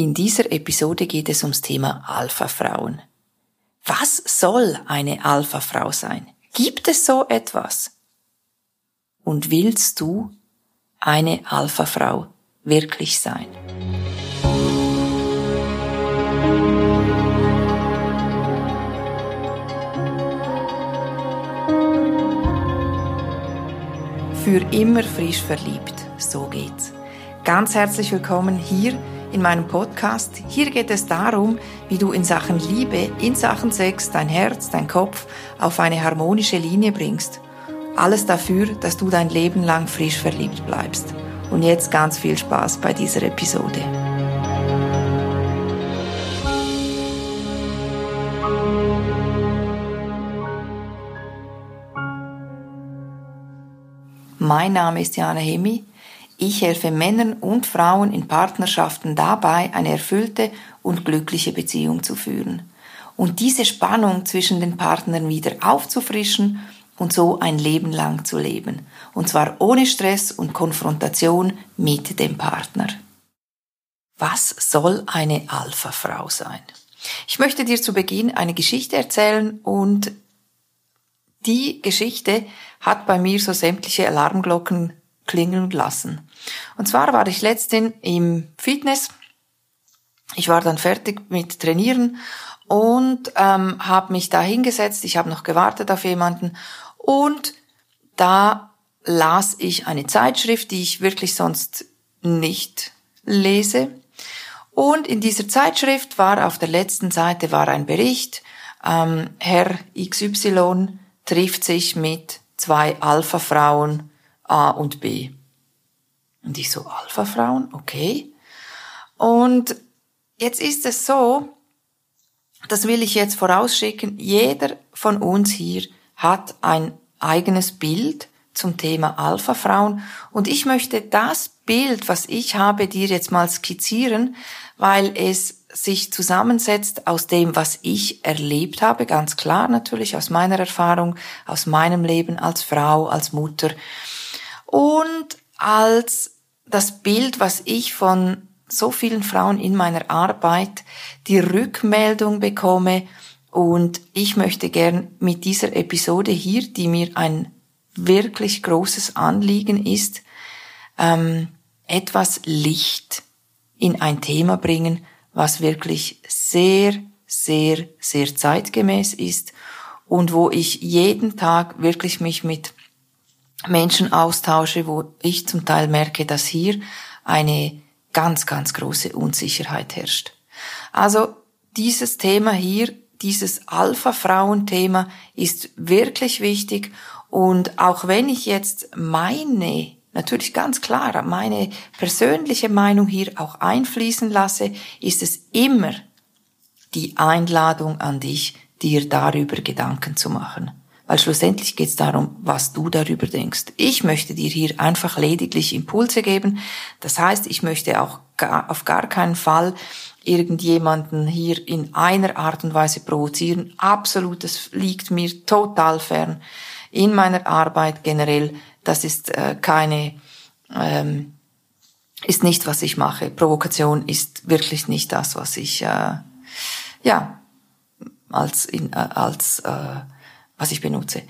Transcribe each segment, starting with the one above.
In dieser Episode geht es ums Thema Alpha-Frauen. Was soll eine Alpha-Frau sein? Gibt es so etwas? Und willst du eine Alpha-Frau wirklich sein? Für immer frisch verliebt, so geht's. Ganz herzlich willkommen hier in meinem Podcast. Hier geht es darum, wie du in Sachen Liebe, in Sachen Sex, dein Herz, dein Kopf auf eine harmonische Linie bringst. Alles dafür, dass du dein Leben lang frisch verliebt bleibst. Und jetzt ganz viel Spaß bei dieser Episode. Mein Name ist Jana Hemi ich helfe Männern und Frauen in Partnerschaften dabei, eine erfüllte und glückliche Beziehung zu führen und diese Spannung zwischen den Partnern wieder aufzufrischen und so ein Leben lang zu leben. Und zwar ohne Stress und Konfrontation mit dem Partner. Was soll eine Alpha-Frau sein? Ich möchte dir zu Beginn eine Geschichte erzählen und die Geschichte hat bei mir so sämtliche Alarmglocken klingeln lassen. Und zwar war ich letztens im Fitness. Ich war dann fertig mit Trainieren und ähm, habe mich da hingesetzt. Ich habe noch gewartet auf jemanden und da las ich eine Zeitschrift, die ich wirklich sonst nicht lese. Und in dieser Zeitschrift war auf der letzten Seite war ein Bericht, ähm, Herr XY trifft sich mit zwei Alpha-Frauen A und B. Und ich so, Alpha-Frauen, okay. Und jetzt ist es so, das will ich jetzt vorausschicken, jeder von uns hier hat ein eigenes Bild zum Thema Alpha-Frauen und ich möchte das Bild, was ich habe, dir jetzt mal skizzieren, weil es sich zusammensetzt aus dem, was ich erlebt habe, ganz klar natürlich aus meiner Erfahrung, aus meinem Leben als Frau, als Mutter und als das Bild, was ich von so vielen Frauen in meiner Arbeit, die Rückmeldung bekomme und ich möchte gern mit dieser Episode hier, die mir ein wirklich großes Anliegen ist, ähm, etwas Licht in ein Thema bringen, was wirklich sehr, sehr, sehr zeitgemäß ist und wo ich jeden Tag wirklich mich mit Menschen austausche, wo ich zum Teil merke, dass hier eine ganz, ganz große Unsicherheit herrscht. Also dieses Thema hier, dieses Alpha-Frauen-Thema ist wirklich wichtig und auch wenn ich jetzt meine, natürlich ganz klar, meine persönliche Meinung hier auch einfließen lasse, ist es immer die Einladung an dich, dir darüber Gedanken zu machen weil schlussendlich geht es darum, was du darüber denkst. Ich möchte dir hier einfach lediglich Impulse geben. Das heißt, ich möchte auch gar, auf gar keinen Fall irgendjemanden hier in einer Art und Weise provozieren. Absolut, das liegt mir total fern. In meiner Arbeit generell, das ist äh, keine, ähm, ist nicht, was ich mache. Provokation ist wirklich nicht das, was ich, äh, ja, als, in, äh, als äh, was ich benutze.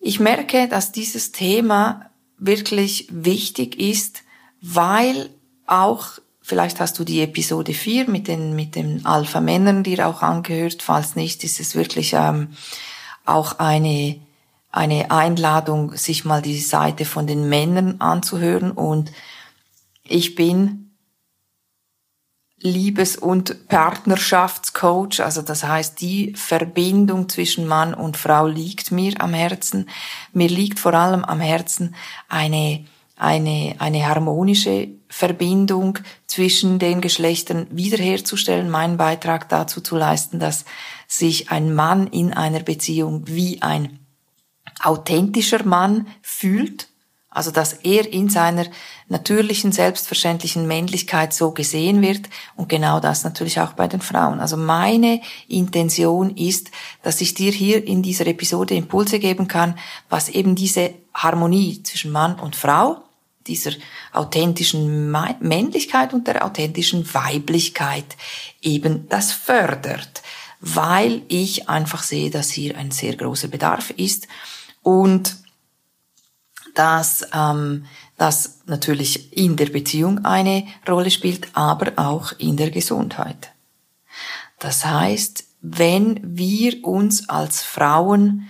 Ich merke, dass dieses Thema wirklich wichtig ist, weil auch, vielleicht hast du die Episode 4 mit den, mit den Alpha-Männern dir auch angehört, falls nicht, ist es wirklich ähm, auch eine, eine Einladung, sich mal die Seite von den Männern anzuhören und ich bin Liebes- und Partnerschaftscoach. Also das heißt, die Verbindung zwischen Mann und Frau liegt mir am Herzen. Mir liegt vor allem am Herzen eine, eine, eine harmonische Verbindung zwischen den Geschlechtern wiederherzustellen, meinen Beitrag dazu zu leisten, dass sich ein Mann in einer Beziehung wie ein authentischer Mann fühlt also, dass er in seiner natürlichen, selbstverständlichen Männlichkeit so gesehen wird und genau das natürlich auch bei den Frauen. Also meine Intention ist, dass ich dir hier in dieser Episode Impulse geben kann, was eben diese Harmonie zwischen Mann und Frau dieser authentischen Männlichkeit und der authentischen Weiblichkeit eben das fördert, weil ich einfach sehe, dass hier ein sehr großer Bedarf ist und dass ähm, das natürlich in der Beziehung eine Rolle spielt, aber auch in der Gesundheit. Das heißt, wenn wir uns als Frauen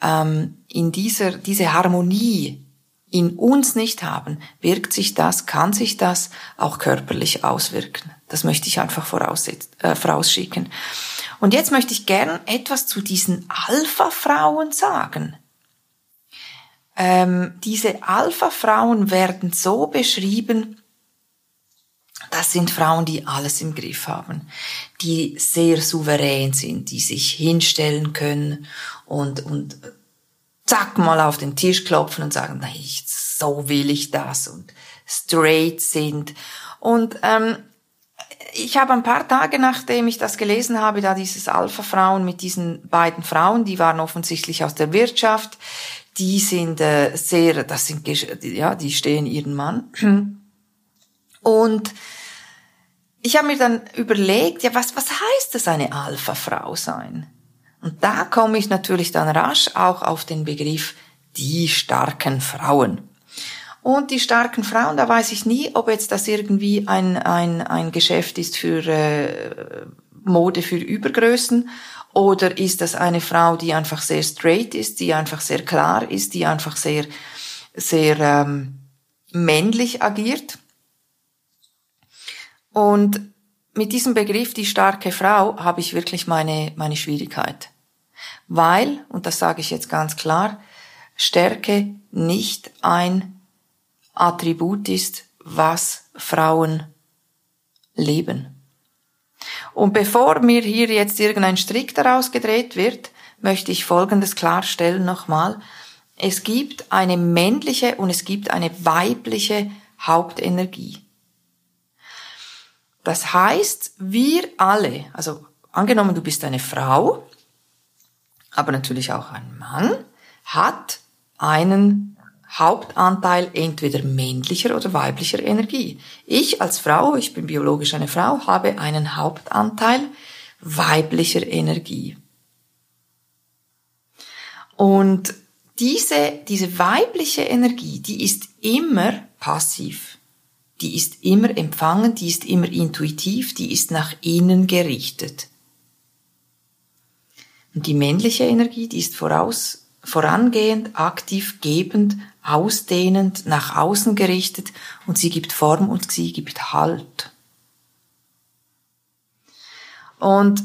ähm, in dieser diese Harmonie in uns nicht haben, wirkt sich das, kann sich das auch körperlich auswirken. Das möchte ich einfach äh, vorausschicken. Und jetzt möchte ich gern etwas zu diesen Alpha-Frauen sagen. Ähm, diese Alpha-Frauen werden so beschrieben, das sind Frauen, die alles im Griff haben, die sehr souverän sind, die sich hinstellen können und, und zack mal auf den Tisch klopfen und sagen, nein, so will ich das und straight sind. Und ähm, ich habe ein paar Tage nachdem ich das gelesen habe, da dieses Alpha-Frauen mit diesen beiden Frauen, die waren offensichtlich aus der Wirtschaft, die sind äh, sehr, das sind, ja, die stehen ihren Mann. Und ich habe mir dann überlegt, ja, was, was heißt es, eine Alpha-Frau sein? Und da komme ich natürlich dann rasch auch auf den Begriff die starken Frauen. Und die starken Frauen, da weiß ich nie, ob jetzt das irgendwie ein, ein, ein Geschäft ist für äh, Mode für Übergrößen oder ist das eine Frau, die einfach sehr straight ist, die einfach sehr klar ist, die einfach sehr, sehr ähm, männlich agiert. Und mit diesem Begriff die starke Frau habe ich wirklich meine, meine Schwierigkeit weil, und das sage ich jetzt ganz klar, Stärke nicht ein Attribut ist, was Frauen leben. Und bevor mir hier jetzt irgendein Strick daraus gedreht wird, möchte ich Folgendes klarstellen nochmal. Es gibt eine männliche und es gibt eine weibliche Hauptenergie. Das heißt, wir alle, also angenommen du bist eine Frau, aber natürlich auch ein Mann, hat einen Hauptanteil entweder männlicher oder weiblicher Energie. Ich als Frau, ich bin biologisch eine Frau, habe einen Hauptanteil weiblicher Energie. Und diese, diese weibliche Energie, die ist immer passiv. Die ist immer empfangen, die ist immer intuitiv, die ist nach innen gerichtet. Und die männliche Energie, die ist voraus, vorangehend, aktiv, gebend, ausdehnend, nach außen gerichtet und sie gibt Form und sie gibt Halt. Und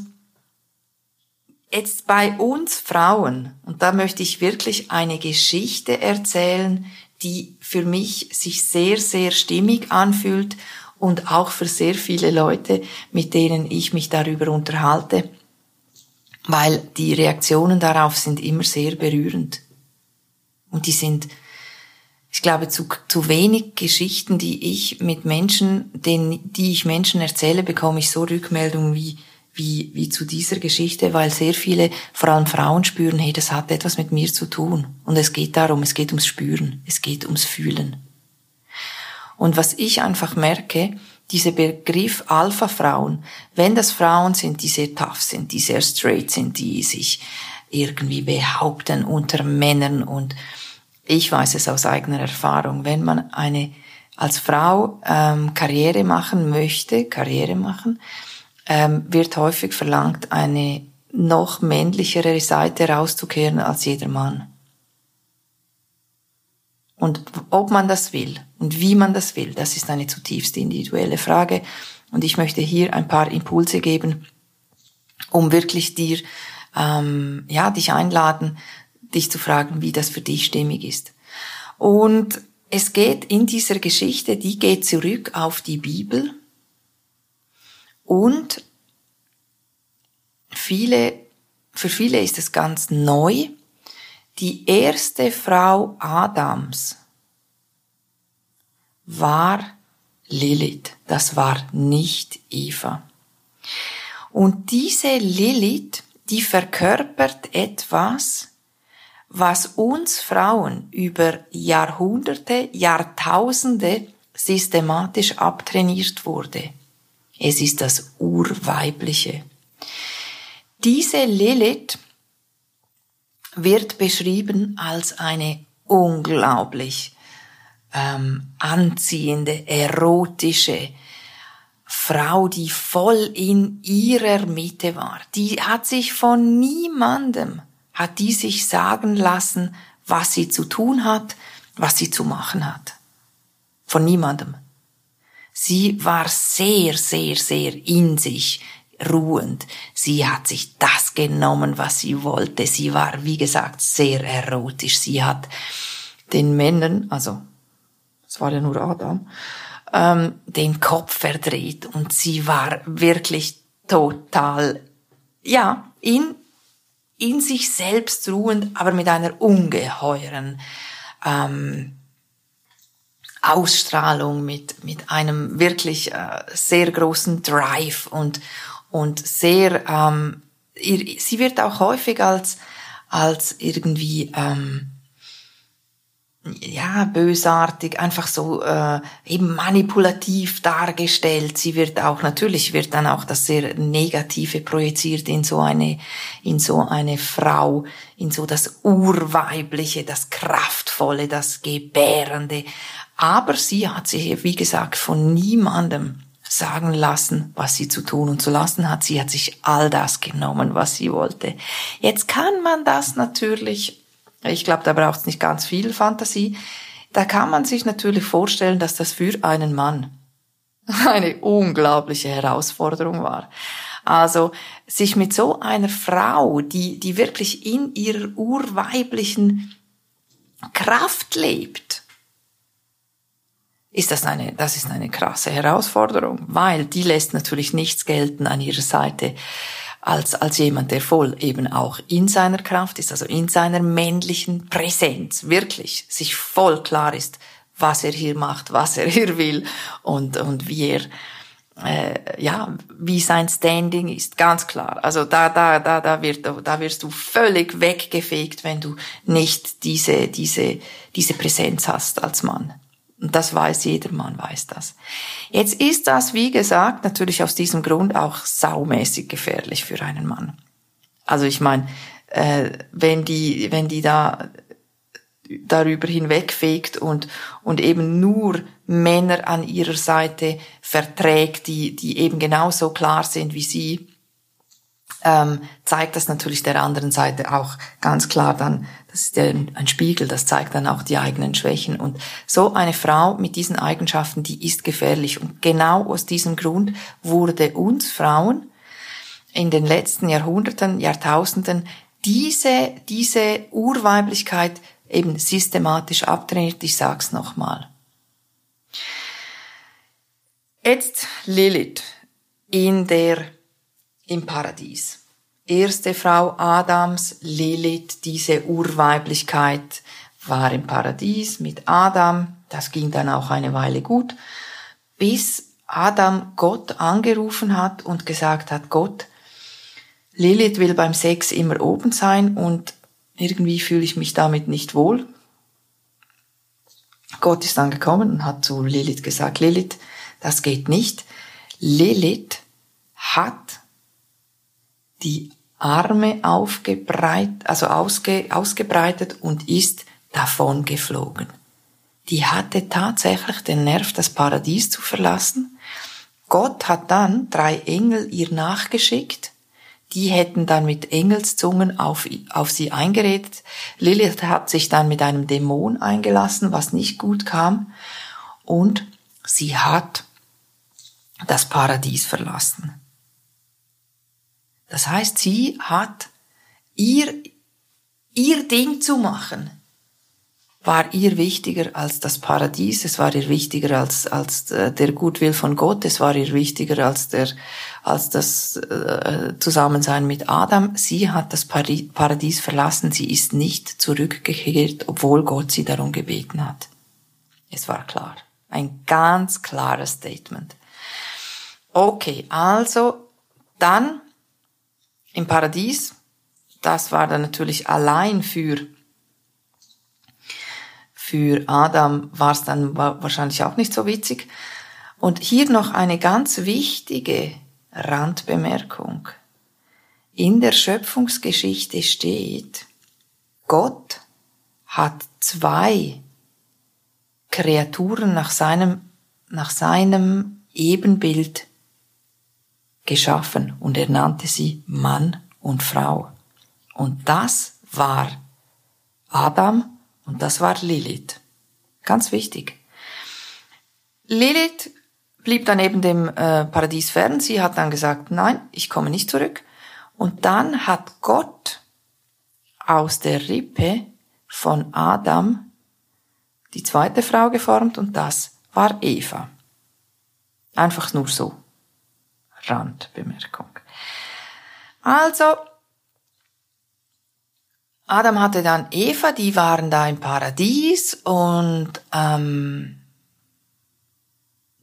jetzt bei uns Frauen, und da möchte ich wirklich eine Geschichte erzählen, die für mich sich sehr, sehr stimmig anfühlt und auch für sehr viele Leute, mit denen ich mich darüber unterhalte weil die Reaktionen darauf sind immer sehr berührend. Und die sind, ich glaube, zu, zu wenig Geschichten, die ich mit Menschen, den, die ich Menschen erzähle, bekomme ich so Rückmeldungen wie, wie, wie zu dieser Geschichte, weil sehr viele, vor allem Frauen spüren, hey, das hat etwas mit mir zu tun. Und es geht darum, es geht ums Spüren, es geht ums Fühlen. Und was ich einfach merke, dieser Begriff Alpha-Frauen, wenn das Frauen sind, die sehr tough sind, die sehr straight sind, die sich irgendwie behaupten unter Männern und ich weiß es aus eigener Erfahrung, wenn man eine als Frau ähm, Karriere machen möchte, Karriere machen, ähm, wird häufig verlangt, eine noch männlichere Seite rauszukehren als jeder Mann. Und ob man das will und wie man das will, das ist eine zutiefst individuelle Frage. Und ich möchte hier ein paar Impulse geben, um wirklich dir, ähm, ja, dich einladen, dich zu fragen, wie das für dich stimmig ist. Und es geht in dieser Geschichte, die geht zurück auf die Bibel und viele, für viele ist es ganz neu, die erste Frau Adams war Lilith, das war nicht Eva. Und diese Lilith, die verkörpert etwas, was uns Frauen über Jahrhunderte, Jahrtausende systematisch abtrainiert wurde. Es ist das Urweibliche. Diese Lilith wird beschrieben als eine unglaublich ähm, anziehende, erotische Frau, die voll in ihrer Mitte war. Die hat sich von niemandem, hat die sich sagen lassen, was sie zu tun hat, was sie zu machen hat. Von niemandem. Sie war sehr, sehr, sehr in sich ruhend. Sie hat sich das genommen, was sie wollte. Sie war, wie gesagt, sehr erotisch. Sie hat den Männern, also es war ja nur Adam, ähm, den Kopf verdreht und sie war wirklich total, ja, in, in sich selbst ruhend, aber mit einer ungeheuren ähm, Ausstrahlung, mit, mit einem wirklich äh, sehr großen Drive und, und sehr, ähm, sie wird auch häufig als, als irgendwie, ähm, ja, bösartig, einfach so äh, eben manipulativ dargestellt. Sie wird auch, natürlich wird dann auch das sehr Negative projiziert in so eine, in so eine Frau, in so das Urweibliche, das Kraftvolle, das Gebärende. Aber sie hat sich, wie gesagt, von niemandem sagen lassen, was sie zu tun und zu lassen hat. Sie hat sich all das genommen, was sie wollte. Jetzt kann man das natürlich ich glaube, da braucht es nicht ganz viel Fantasie. Da kann man sich natürlich vorstellen, dass das für einen Mann eine unglaubliche Herausforderung war. Also sich mit so einer Frau, die, die wirklich in ihrer urweiblichen Kraft lebt, ist das eine, das ist eine krasse Herausforderung, weil die lässt natürlich nichts gelten an ihrer Seite, als, als jemand, der voll eben auch in seiner Kraft ist, also in seiner männlichen Präsenz, wirklich sich voll klar ist, was er hier macht, was er hier will und, und wie er, äh, ja, wie sein Standing ist, ganz klar. Also da, da, da, da wird, da wirst du völlig weggefegt, wenn du nicht diese, diese, diese Präsenz hast als Mann. Und das weiß jeder Mann, weiß das. Jetzt ist das, wie gesagt, natürlich aus diesem Grund auch saumäßig gefährlich für einen Mann. Also ich meine, äh, wenn die, wenn die da darüber hinwegfegt und, und eben nur Männer an ihrer Seite verträgt, die, die eben genauso klar sind wie sie, ähm, zeigt das natürlich der anderen Seite auch ganz klar dann, das ist ein Spiegel, das zeigt dann auch die eigenen Schwächen. Und so eine Frau mit diesen Eigenschaften, die ist gefährlich. Und genau aus diesem Grund wurde uns Frauen in den letzten Jahrhunderten, Jahrtausenden diese, diese Urweiblichkeit eben systematisch abtrainiert. Ich sag's nochmal. Jetzt Lilith in der im Paradies. Erste Frau Adams, Lilith, diese Urweiblichkeit, war im Paradies mit Adam. Das ging dann auch eine Weile gut, bis Adam Gott angerufen hat und gesagt hat, Gott, Lilith will beim Sex immer oben sein und irgendwie fühle ich mich damit nicht wohl. Gott ist dann gekommen und hat zu Lilith gesagt, Lilith, das geht nicht. Lilith hat die Arme aufgebreitet, also ausge, ausgebreitet und ist davon geflogen. Die hatte tatsächlich den Nerv, das Paradies zu verlassen. Gott hat dann drei Engel ihr nachgeschickt. Die hätten dann mit Engelszungen auf, auf sie eingeredet. Lilith hat sich dann mit einem Dämon eingelassen, was nicht gut kam. Und sie hat das Paradies verlassen. Das heißt, sie hat ihr, ihr Ding zu machen, war ihr wichtiger als das Paradies, es war ihr wichtiger als, als äh, der Gutwill von Gott, es war ihr wichtiger als der, als das äh, Zusammensein mit Adam. Sie hat das Paradies verlassen, sie ist nicht zurückgekehrt, obwohl Gott sie darum gebeten hat. Es war klar. Ein ganz klares Statement. Okay, also dann im Paradies. Das war dann natürlich allein für Für Adam war es dann wahrscheinlich auch nicht so witzig. Und hier noch eine ganz wichtige Randbemerkung. In der Schöpfungsgeschichte steht, Gott hat zwei Kreaturen nach seinem, nach seinem Ebenbild geschaffen und er nannte sie Mann und Frau. Und das war Adam und das war Lilith. Ganz wichtig. Lilith blieb dann eben dem äh, Paradies fern. Sie hat dann gesagt, nein, ich komme nicht zurück. Und dann hat Gott aus der Rippe von Adam die zweite Frau geformt und das war Eva. Einfach nur so. Randbemerkung. Also, Adam hatte dann Eva, die waren da im Paradies und ähm,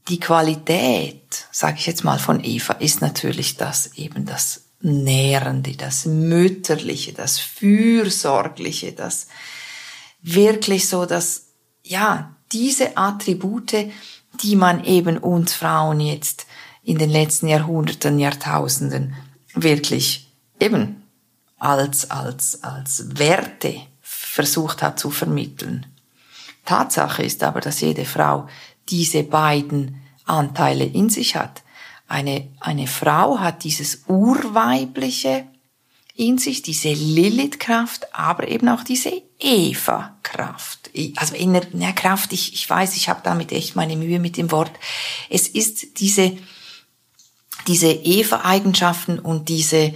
die Qualität, sage ich jetzt mal von Eva, ist natürlich das eben das Nährende, das Mütterliche, das Fürsorgliche, das wirklich so, dass ja diese Attribute, die man eben uns Frauen jetzt in den letzten Jahrhunderten, Jahrtausenden wirklich eben als, als, als Werte versucht hat zu vermitteln. Tatsache ist aber, dass jede Frau diese beiden Anteile in sich hat. Eine, eine Frau hat dieses Urweibliche in sich, diese Lilith-Kraft, aber eben auch diese Eva-Kraft. Also in der Kraft, ich, ich weiß, ich habe damit echt meine Mühe mit dem Wort. Es ist diese, diese Eva-Eigenschaften und diese,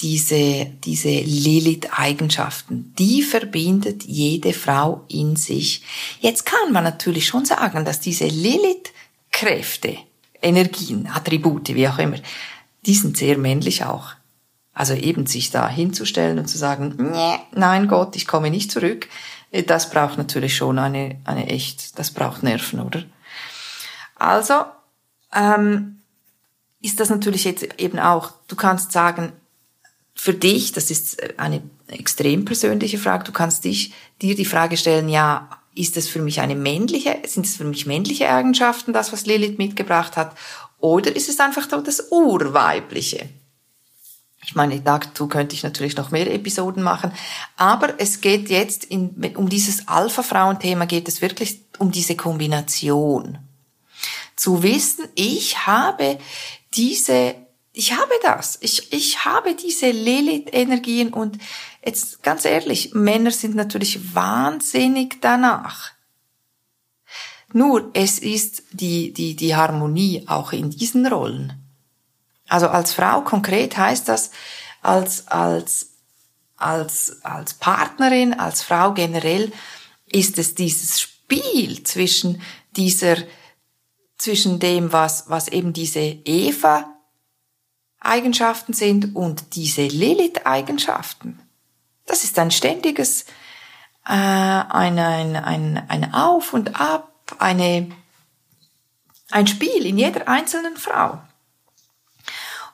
diese, diese Lilith-Eigenschaften, die verbindet jede Frau in sich. Jetzt kann man natürlich schon sagen, dass diese Lilith-Kräfte, Energien, Attribute, wie auch immer, die sind sehr männlich auch. Also eben sich da hinzustellen und zu sagen, nein Gott, ich komme nicht zurück, das braucht natürlich schon eine, eine echt, das braucht Nerven, oder? Also, ähm, ist das natürlich jetzt eben auch, du kannst sagen, für dich, das ist eine extrem persönliche Frage, du kannst dich, dir die Frage stellen, ja, ist es für mich eine männliche, sind es für mich männliche Eigenschaften, das, was Lilith mitgebracht hat, oder ist es einfach das Urweibliche? Ich meine, dazu könnte ich natürlich noch mehr Episoden machen, aber es geht jetzt in, um dieses Alpha-Frauen-Thema geht es wirklich um diese Kombination. Zu wissen, ich habe diese ich habe das. Ich, ich habe diese Lilith-Energien und jetzt ganz ehrlich, Männer sind natürlich wahnsinnig danach. Nur es ist die, die, die Harmonie auch in diesen Rollen. Also als Frau konkret heißt das, als, als, als, als Partnerin, als Frau generell, ist es dieses Spiel zwischen dieser, zwischen dem, was, was eben diese Eva Eigenschaften sind und diese Lilith-Eigenschaften. Das ist ein ständiges, äh, ein, ein, ein, ein Auf und Ab, eine, ein Spiel in jeder einzelnen Frau.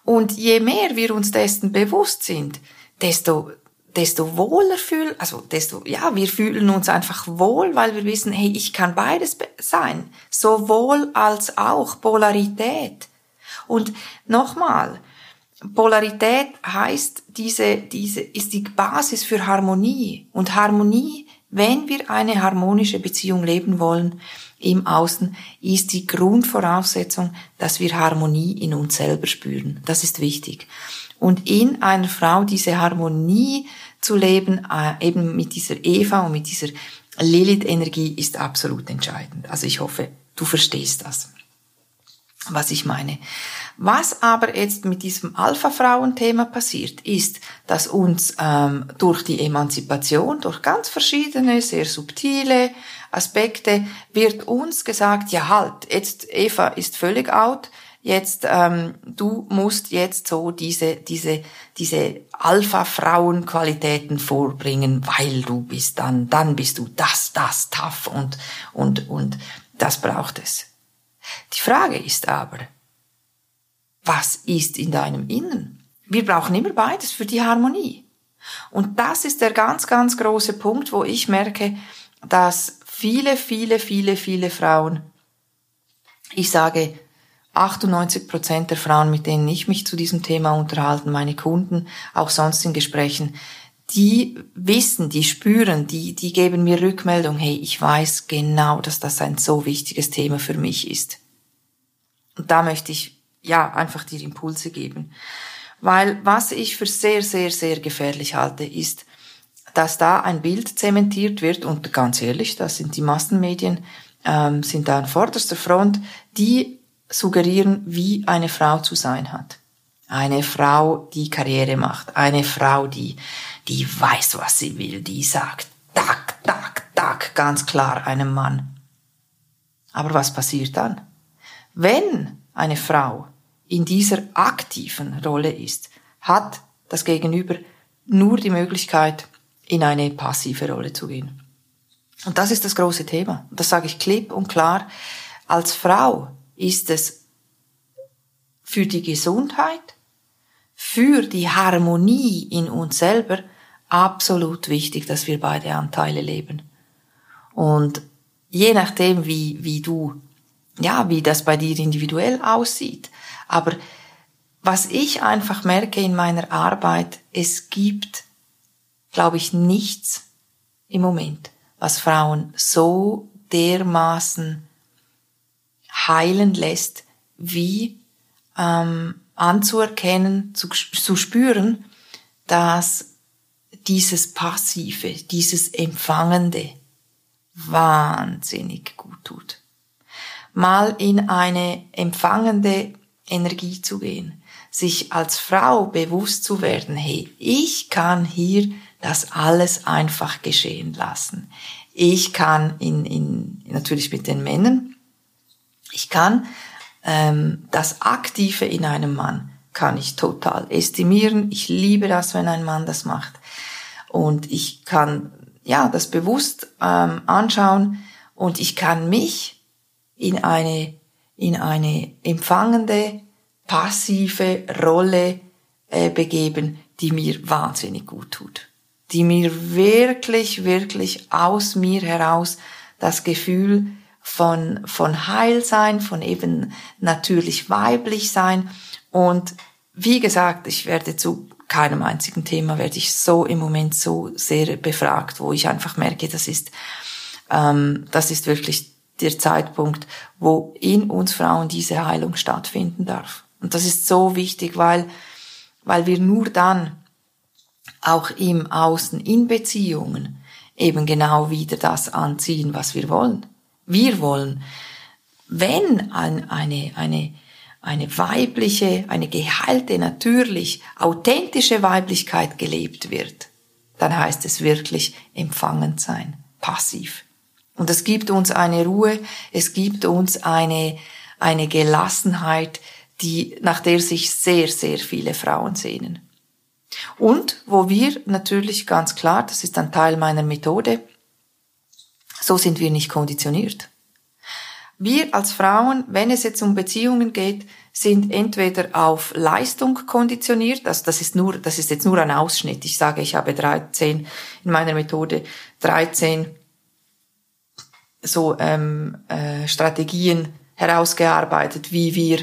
Und je mehr wir uns dessen bewusst sind, desto, desto wohler fühlen, also desto, ja, wir fühlen uns einfach wohl, weil wir wissen, hey, ich kann beides sein. Sowohl als auch Polarität. Und nochmal, Polarität heißt, diese, diese ist die Basis für Harmonie. Und Harmonie, wenn wir eine harmonische Beziehung leben wollen im Außen, ist die Grundvoraussetzung, dass wir Harmonie in uns selber spüren. Das ist wichtig. Und in einer Frau diese Harmonie zu leben, äh, eben mit dieser Eva und mit dieser Lilith-Energie ist absolut entscheidend. Also ich hoffe, du verstehst das was ich meine. Was aber jetzt mit diesem Alpha-Frauen-Thema passiert, ist, dass uns ähm, durch die Emanzipation, durch ganz verschiedene, sehr subtile Aspekte, wird uns gesagt, ja halt, jetzt Eva ist völlig out, jetzt ähm, du musst jetzt so diese diese diese Alpha-Frauen-Qualitäten vorbringen, weil du bist dann dann bist du das das tough und und und das braucht es. Die Frage ist aber, was ist in deinem Innen? Wir brauchen immer beides für die Harmonie. Und das ist der ganz, ganz große Punkt, wo ich merke, dass viele, viele, viele, viele Frauen, ich sage 98 Prozent der Frauen, mit denen ich mich zu diesem Thema unterhalte, meine Kunden, auch sonst in Gesprächen, die wissen, die spüren, die, die geben mir Rückmeldung, hey, ich weiß genau, dass das ein so wichtiges Thema für mich ist. Und da möchte ich, ja, einfach dir Impulse geben. Weil was ich für sehr, sehr, sehr gefährlich halte, ist, dass da ein Bild zementiert wird und ganz ehrlich, das sind die Massenmedien, ähm, sind da an vorderster Front, die suggerieren, wie eine Frau zu sein hat. Eine Frau, die Karriere macht, eine Frau, die, die weiß, was sie will, die sagt, tak, tak, tak, ganz klar einem Mann. Aber was passiert dann? Wenn eine Frau in dieser aktiven Rolle ist, hat das Gegenüber nur die Möglichkeit, in eine passive Rolle zu gehen. Und das ist das große Thema. Das sage ich klipp und klar. Als Frau ist es für die Gesundheit, für die Harmonie in uns selber absolut wichtig, dass wir beide Anteile leben. Und je nachdem, wie, wie du, ja, wie das bei dir individuell aussieht, aber was ich einfach merke in meiner Arbeit, es gibt, glaube ich, nichts im Moment, was Frauen so dermaßen heilen lässt, wie ähm, anzuerkennen, zu, zu spüren, dass dieses Passive, dieses Empfangende wahnsinnig gut tut. Mal in eine empfangende Energie zu gehen, sich als Frau bewusst zu werden, hey, ich kann hier das alles einfach geschehen lassen. Ich kann in, in natürlich mit den Männern, ich kann ähm, das Aktive in einem Mann kann ich total estimieren. Ich liebe das, wenn ein Mann das macht. Und ich kann ja das bewusst ähm, anschauen und ich kann mich in eine in eine empfangende passive Rolle äh, begeben, die mir wahnsinnig gut tut, die mir wirklich wirklich aus mir heraus das Gefühl von, von Heilsein, von eben natürlich weiblich sein. Und wie gesagt, ich werde zu keinem einzigen Thema werde ich so im Moment so sehr befragt, wo ich einfach merke, das ist, ähm, das ist wirklich der Zeitpunkt, wo in uns Frauen diese Heilung stattfinden darf. Und das ist so wichtig, weil, weil wir nur dann auch im Außen, in Beziehungen, eben genau wieder das anziehen, was wir wollen wir wollen. Wenn ein, eine, eine, eine weibliche, eine geheilte, natürlich, authentische Weiblichkeit gelebt wird, dann heißt es wirklich empfangend sein, passiv. Und es gibt uns eine Ruhe, es gibt uns eine, eine Gelassenheit, die, nach der sich sehr, sehr viele Frauen sehnen. Und wo wir natürlich ganz klar, das ist ein Teil meiner Methode, so sind wir nicht konditioniert. Wir als Frauen, wenn es jetzt um Beziehungen geht, sind entweder auf Leistung konditioniert, also das ist nur, das ist jetzt nur ein Ausschnitt. Ich sage, ich habe 13 in meiner Methode 13 so ähm, äh, Strategien herausgearbeitet, wie wir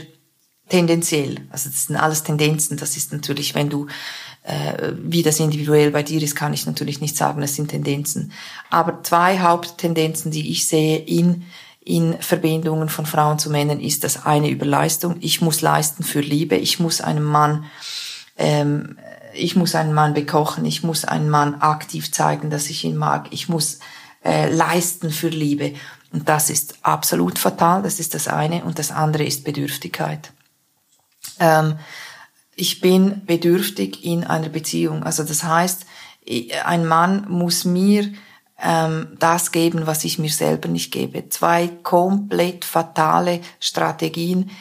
tendenziell, also das sind alles Tendenzen, das ist natürlich, wenn du wie das individuell bei dir ist, kann ich natürlich nicht sagen, es sind Tendenzen. Aber zwei Haupttendenzen, die ich sehe in, in Verbindungen von Frauen zu Männern, ist das eine über Leistung. Ich muss leisten für Liebe. Ich muss einem Mann, ähm, ich muss einen Mann bekochen. Ich muss einen Mann aktiv zeigen, dass ich ihn mag. Ich muss äh, leisten für Liebe. Und das ist absolut fatal. Das ist das eine. Und das andere ist Bedürftigkeit. Ähm, ich bin bedürftig in einer Beziehung. Also das heißt, ein Mann muss mir ähm, das geben, was ich mir selber nicht gebe. Zwei komplett fatale Strategien,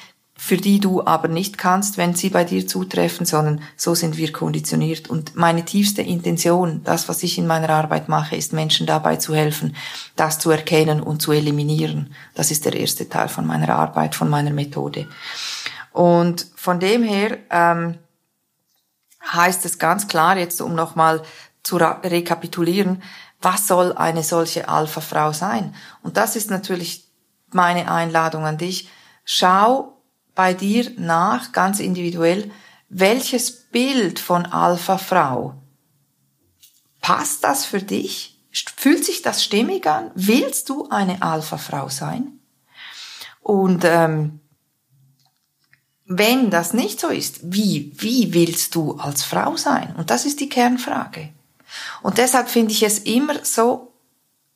für die du aber nicht kannst, wenn sie bei dir zutreffen, sondern so sind wir konditioniert. Und meine tiefste Intention, das, was ich in meiner Arbeit mache, ist Menschen dabei zu helfen, das zu erkennen und zu eliminieren. Das ist der erste Teil von meiner Arbeit, von meiner Methode. Und von dem her ähm, heißt es ganz klar, jetzt um nochmal zu rekapitulieren, Was soll eine solche Alpha-Frau sein? Und das ist natürlich meine Einladung an dich. Schau bei dir nach, ganz individuell, welches Bild von Alpha-Frau passt das für dich? Fühlt sich das stimmig an? Willst du eine Alpha-Frau sein? Und ähm, wenn das nicht so ist, wie, wie willst du als Frau sein? Und das ist die Kernfrage. Und deshalb finde ich es immer so,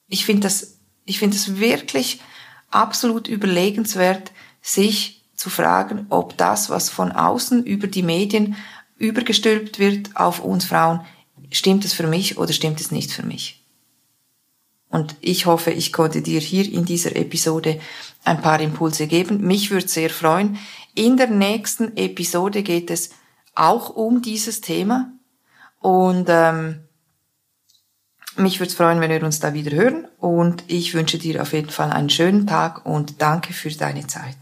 ich finde das, ich finde es wirklich absolut überlegenswert, sich zu fragen, ob das, was von außen über die Medien übergestülpt wird auf uns Frauen, stimmt es für mich oder stimmt es nicht für mich? Und ich hoffe, ich konnte dir hier in dieser Episode ein paar Impulse geben. Mich würde sehr freuen. In der nächsten Episode geht es auch um dieses Thema. Und ähm, mich würde es freuen, wenn wir uns da wieder hören. Und ich wünsche dir auf jeden Fall einen schönen Tag und danke für deine Zeit.